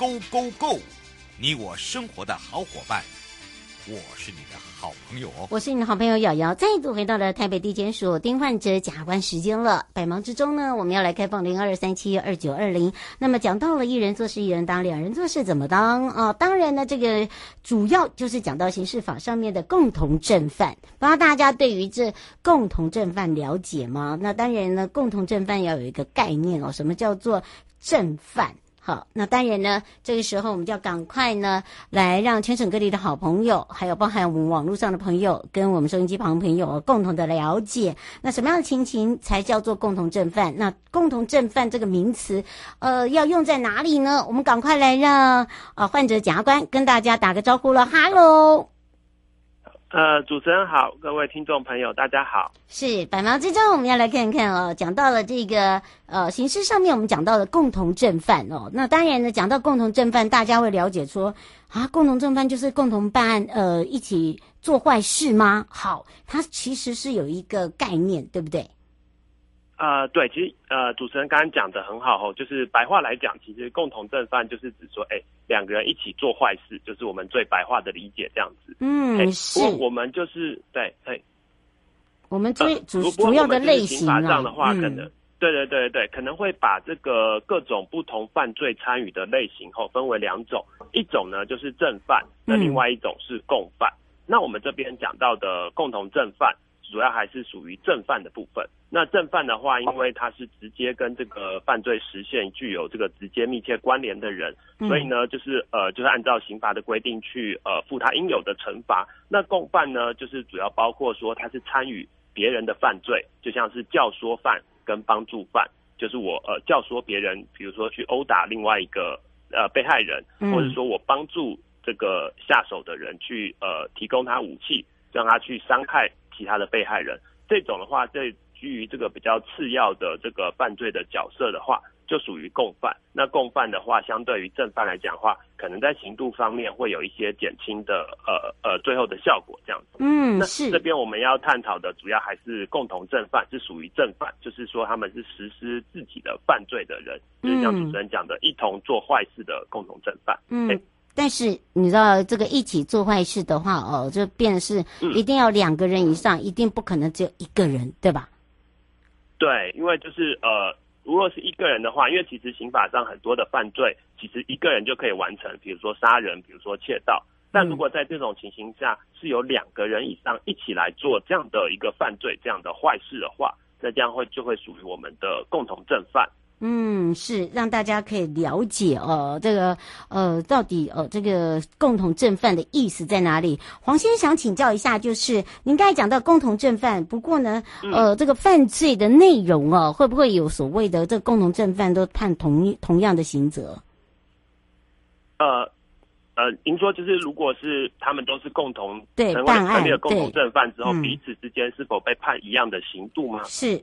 Go Go Go！你我生活的好伙伴，我是你的好朋友哦。我是你的好朋友瑶瑶，再度回到了台北地检署丁焕哲假关时间了。百忙之中呢，我们要来开放零二三七二九二零。那么讲到了一人做事一人当，两人做事怎么当啊？当然呢，这个主要就是讲到刑事法上面的共同正犯。不知道大家对于这共同正犯了解吗？那当然呢，共同正犯要有一个概念哦，什么叫做正犯？好，那当然呢，这个时候我们就要赶快呢，来让全省各地的好朋友，还有包含我们网络上的朋友，跟我们收音机旁的朋友共同的了解，那什么样的情形才叫做共同正犯？那共同正犯这个名词，呃，要用在哪里呢？我们赶快来让呃患者检察官跟大家打个招呼了，哈喽。呃，主持人好，各位听众朋友，大家好。是百忙之中，我们要来看看哦。讲到了这个呃，刑事上面我们讲到了共同正犯哦。那当然呢，讲到共同正犯，大家会了解说啊，共同正犯就是共同办案，呃，一起做坏事吗？好，它其实是有一个概念，对不对？呃，对，其实呃，主持人刚刚讲的很好哦，就是白话来讲，其实共同正犯就是指说，哎，两个人一起做坏事，就是我们最白话的理解这样子。嗯，是。不过我们就是对，哎，我们最主、呃、主要的类型法上的话，可能、嗯、对对对对，可能会把这个各种不同犯罪参与的类型后分为两种，一种呢就是正犯，那另外一种是共犯。嗯、那我们这边讲到的共同正犯。主要还是属于正犯的部分。那正犯的话，因为他是直接跟这个犯罪实现具有这个直接密切关联的人，所以呢，就是呃，就是按照刑法的规定去呃负他应有的惩罚。那共犯呢，就是主要包括说他是参与别人的犯罪，就像是教唆犯跟帮助犯，就是我呃教唆别人，比如说去殴打另外一个呃被害人，或者说我帮助这个下手的人去呃提供他武器，让他去伤害。其他的被害人，这种的话，在基于这个比较次要的这个犯罪的角色的话，就属于共犯。那共犯的话，相对于正犯来讲的话，可能在刑度方面会有一些减轻的呃呃最后的效果这样子。嗯，那这边我们要探讨的主要还是共同正犯，是属于正犯，就是说他们是实施自己的犯罪的人，就是像主持人讲的，一同做坏事的共同正犯。嗯。但是你知道这个一起做坏事的话哦，就变成是一定要两个人以上，嗯、一定不可能只有一个人，对吧？对，因为就是呃，如果是一个人的话，因为其实刑法上很多的犯罪，其实一个人就可以完成，比如说杀人，比如说窃盗。但如果在这种情形下是有两个人以上一起来做这样的一个犯罪，这样的坏事的话，那这样会就会属于我们的共同正犯。嗯，是让大家可以了解哦，这个呃，到底呃，这个共同正犯的意思在哪里？黄先生想请教一下，就是您刚才讲到共同正犯，不过呢，呃，这个犯罪的内容哦，会不会有所谓的这个共同正犯都判同同样的刑责？呃呃，您说就是如果是他们都是共同对办案的共同正犯之后，彼此之间是否被判一样的刑度吗？是，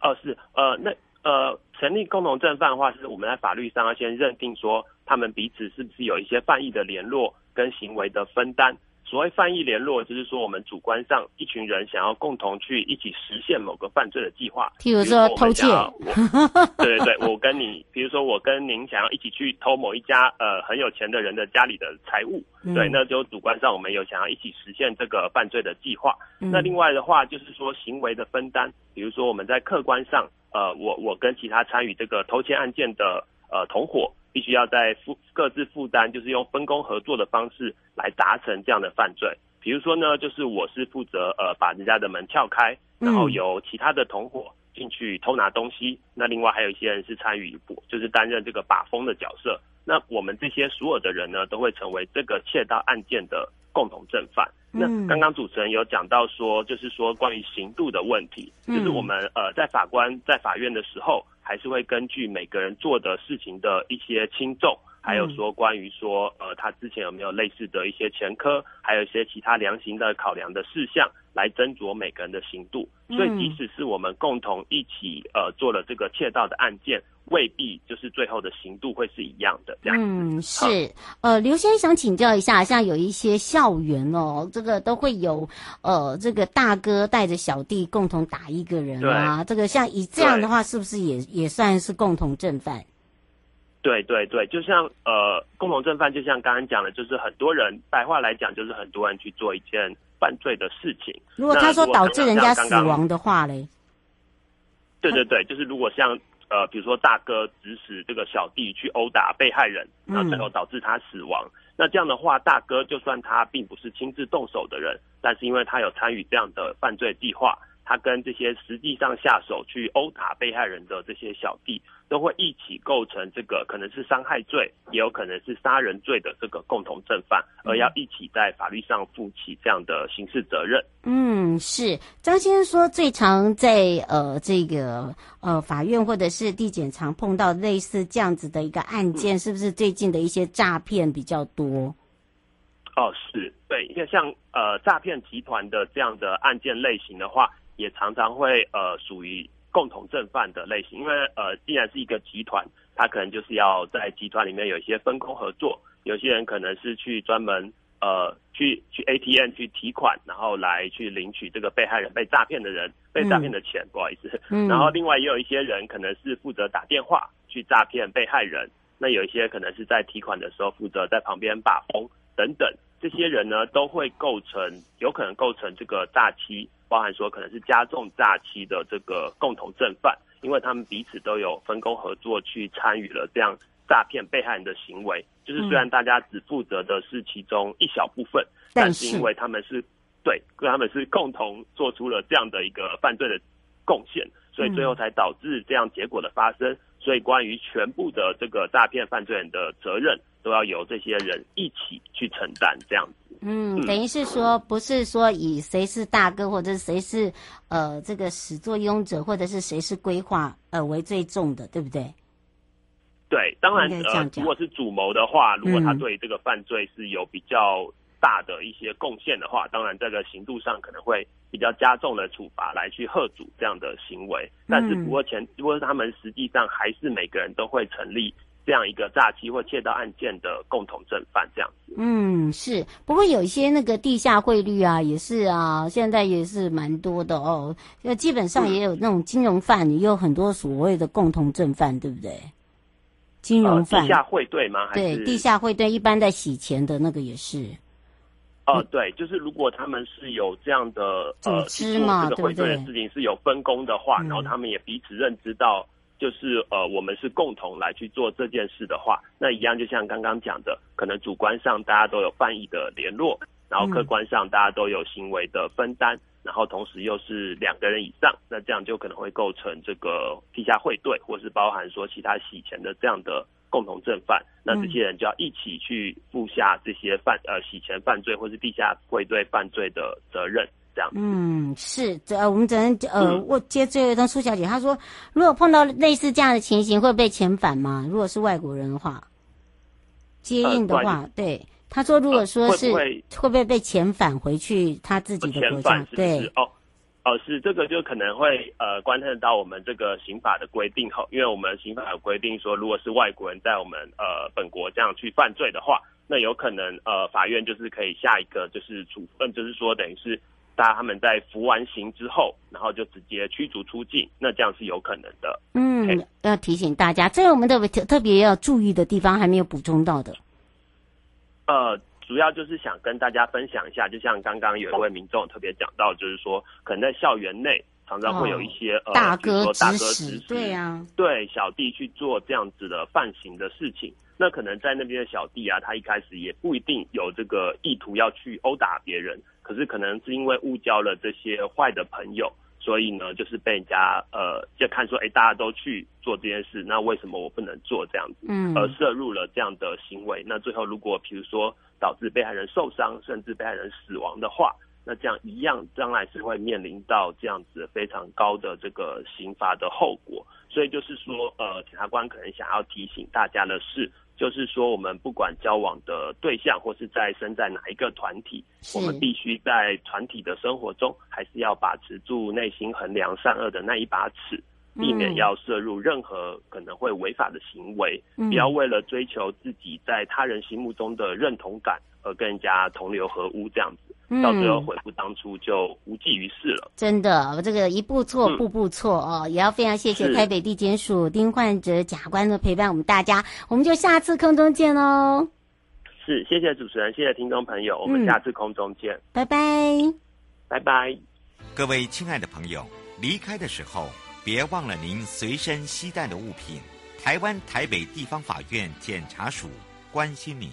哦、呃，是，呃，那。呃，成立共同正犯的话，是我们在法律上要先认定说，他们彼此是不是有一些犯意的联络跟行为的分担。所谓犯意联络，就是说我们主观上一群人想要共同去一起实现某个犯罪的计划，譬如说偷窃。对对对，我跟你，比如说我跟您想要一起去偷某一家呃很有钱的人的家里的财物，嗯、对，那就主观上我们有想要一起实现这个犯罪的计划。嗯、那另外的话，就是说行为的分担，比如说我们在客观上，呃，我我跟其他参与这个偷窃案件的呃同伙。必须要在负各自负担，就是用分工合作的方式来达成这样的犯罪。比如说呢，就是我是负责呃把人家的门撬开，然后由其他的同伙进去偷拿东西。那另外还有一些人是参与，就是担任这个把风的角色。那我们这些所有的人呢，都会成为这个窃盗案件的共同正犯。那刚刚主持人有讲到说，就是说关于刑度的问题，就是我们呃在法官在法院的时候，还是会根据每个人做的事情的一些轻重。还有说关于说，呃，他之前有没有类似的一些前科，还有一些其他量刑的考量的事项，来斟酌每个人的刑度。所以，即使是我们共同一起呃做了这个窃盗的案件，未必就是最后的刑度会是一样的。这样嗯，是。呃，刘先生想请教一下，像有一些校园哦，这个都会有呃，这个大哥带着小弟共同打一个人啊，这个像以这样的话，是不是也也算是共同正犯？对对对，就像呃，共同正犯，就像刚刚讲的，就是很多人白话来讲，就是很多人去做一件犯罪的事情。如果他说导致人家死亡的话嘞？对对对，就是如果像呃，比如说大哥指使这个小弟去殴打被害人，然后最后导致他死亡，嗯、那这样的话，大哥就算他并不是亲自动手的人，但是因为他有参与这样的犯罪计划。他跟这些实际上下手去殴打被害人的这些小弟，都会一起构成这个可能是伤害罪，也有可能是杀人罪的这个共同正犯，而要一起在法律上负起这样的刑事责任。嗯，是张先生说，最常在呃这个呃法院或者是地检常碰到类似这样子的一个案件，嗯、是不是最近的一些诈骗比较多？哦，是对，因为像呃诈骗集团的这样的案件类型的话。也常常会呃属于共同正犯的类型，因为呃既然是一个集团，他可能就是要在集团里面有一些分工合作，有些人可能是去专门呃去去 ATM 去提款，然后来去领取这个被害人被诈骗的人被诈骗的钱，嗯、不好意思，嗯、然后另外也有一些人可能是负责打电话去诈骗被害人，那有一些可能是在提款的时候负责在旁边把风等等，这些人呢都会构成有可能构成这个诈欺。包含说可能是加重诈欺的这个共同正犯，因为他们彼此都有分工合作去参与了这样诈骗被害人的行为。就是虽然大家只负责的是其中一小部分，嗯、但是因为他们是对，他们是共同做出了这样的一个犯罪的贡献，所以最后才导致这样结果的发生。所以关于全部的这个诈骗犯罪人的责任，都要由这些人一起去承担，这样子。嗯，等于是说，不是说以谁是大哥，或者是谁是呃这个始作俑者，或者是谁是规划呃为最重的，对不对？对，当然呃，如果是主谋的话，如果他对这个犯罪是有比较大的一些贡献的话，嗯、当然这个刑度上可能会比较加重的处罚来去喝阻这样的行为。但是不过前，如果他们实际上还是每个人都会成立。这样一个诈欺或窃盗案件的共同正犯，这样子。嗯，是。不过有一些那个地下汇率啊，也是啊，现在也是蛮多的哦。那基本上也有那种金融犯，也有很多所谓的共同正犯，对不对？金融犯、呃、地下汇兑吗？对，地下汇兑一般在洗钱的那个也是。哦、呃，对，就是如果他们是有这样的组织嘛，这个汇兑的事情是有分工的话，然后他们也彼此认知到。就是呃，我们是共同来去做这件事的话，那一样就像刚刚讲的，可能主观上大家都有犯意的联络，然后客观上大家都有行为的分担，然后同时又是两个人以上，那这样就可能会构成这个地下会对，或是包含说其他洗钱的这样的共同正犯，那这些人就要一起去负下这些犯呃洗钱犯罪或是地下会对犯罪的责任。这样，嗯，是，这呃，我们只能呃，我接最后一通苏小姐，她说，如果碰到类似这样的情形，会被遣返吗？如果是外国人的话，接应的话，呃、对，她说，如果说是、呃、会不会，会不会被遣返回去他自己的国家？是是对，哦，哦，是这个就可能会呃，关系到我们这个刑法的规定后，因为我们刑法有规定说，如果是外国人在我们呃本国这样去犯罪的话，那有可能呃，法院就是可以下一个就是处分，就是说等于是。他们在服完刑之后，然后就直接驱逐出境，那这样是有可能的。嗯要提醒大家，这个我们特别特别要注意的地方还没有补充到的。呃，主要就是想跟大家分享一下，就像刚刚有一位民众特别讲到，就是说可能在校园内常常会有一些、哦、呃，大哥大哥指使，对呀、啊，对小弟去做这样子的犯行的事情。那可能在那边的小弟啊，他一开始也不一定有这个意图要去殴打别人。可是可能是因为误交了这些坏的朋友，所以呢，就是被人家呃，就看说，哎，大家都去做这件事，那为什么我不能做这样子？嗯，而涉入了这样的行为，那最后如果比如说导致被害人受伤，甚至被害人死亡的话，那这样一样将来是会面临到这样子非常高的这个刑罚的后果。所以就是说，呃，检察官可能想要提醒大家的是。就是说，我们不管交往的对象，或是在身在哪一个团体，我们必须在团体的生活中，还是要把持住内心衡量善恶的那一把尺，避免要摄入任何可能会违法的行为，嗯、不要为了追求自己在他人心目中的认同感而跟人家同流合污这样子。到最后悔不当初，就无济于事了。真的，这个一步错，步步错哦。也要非常谢谢台北地检署丁焕哲检察官的陪伴，我们大家，我们就下次空中见喽。是，谢谢主持人，谢谢听众朋友，我们下次空中见，拜拜，拜拜。各位亲爱的朋友，离开的时候别忘了您随身携带的物品。台湾台北地方法院检察署关心您。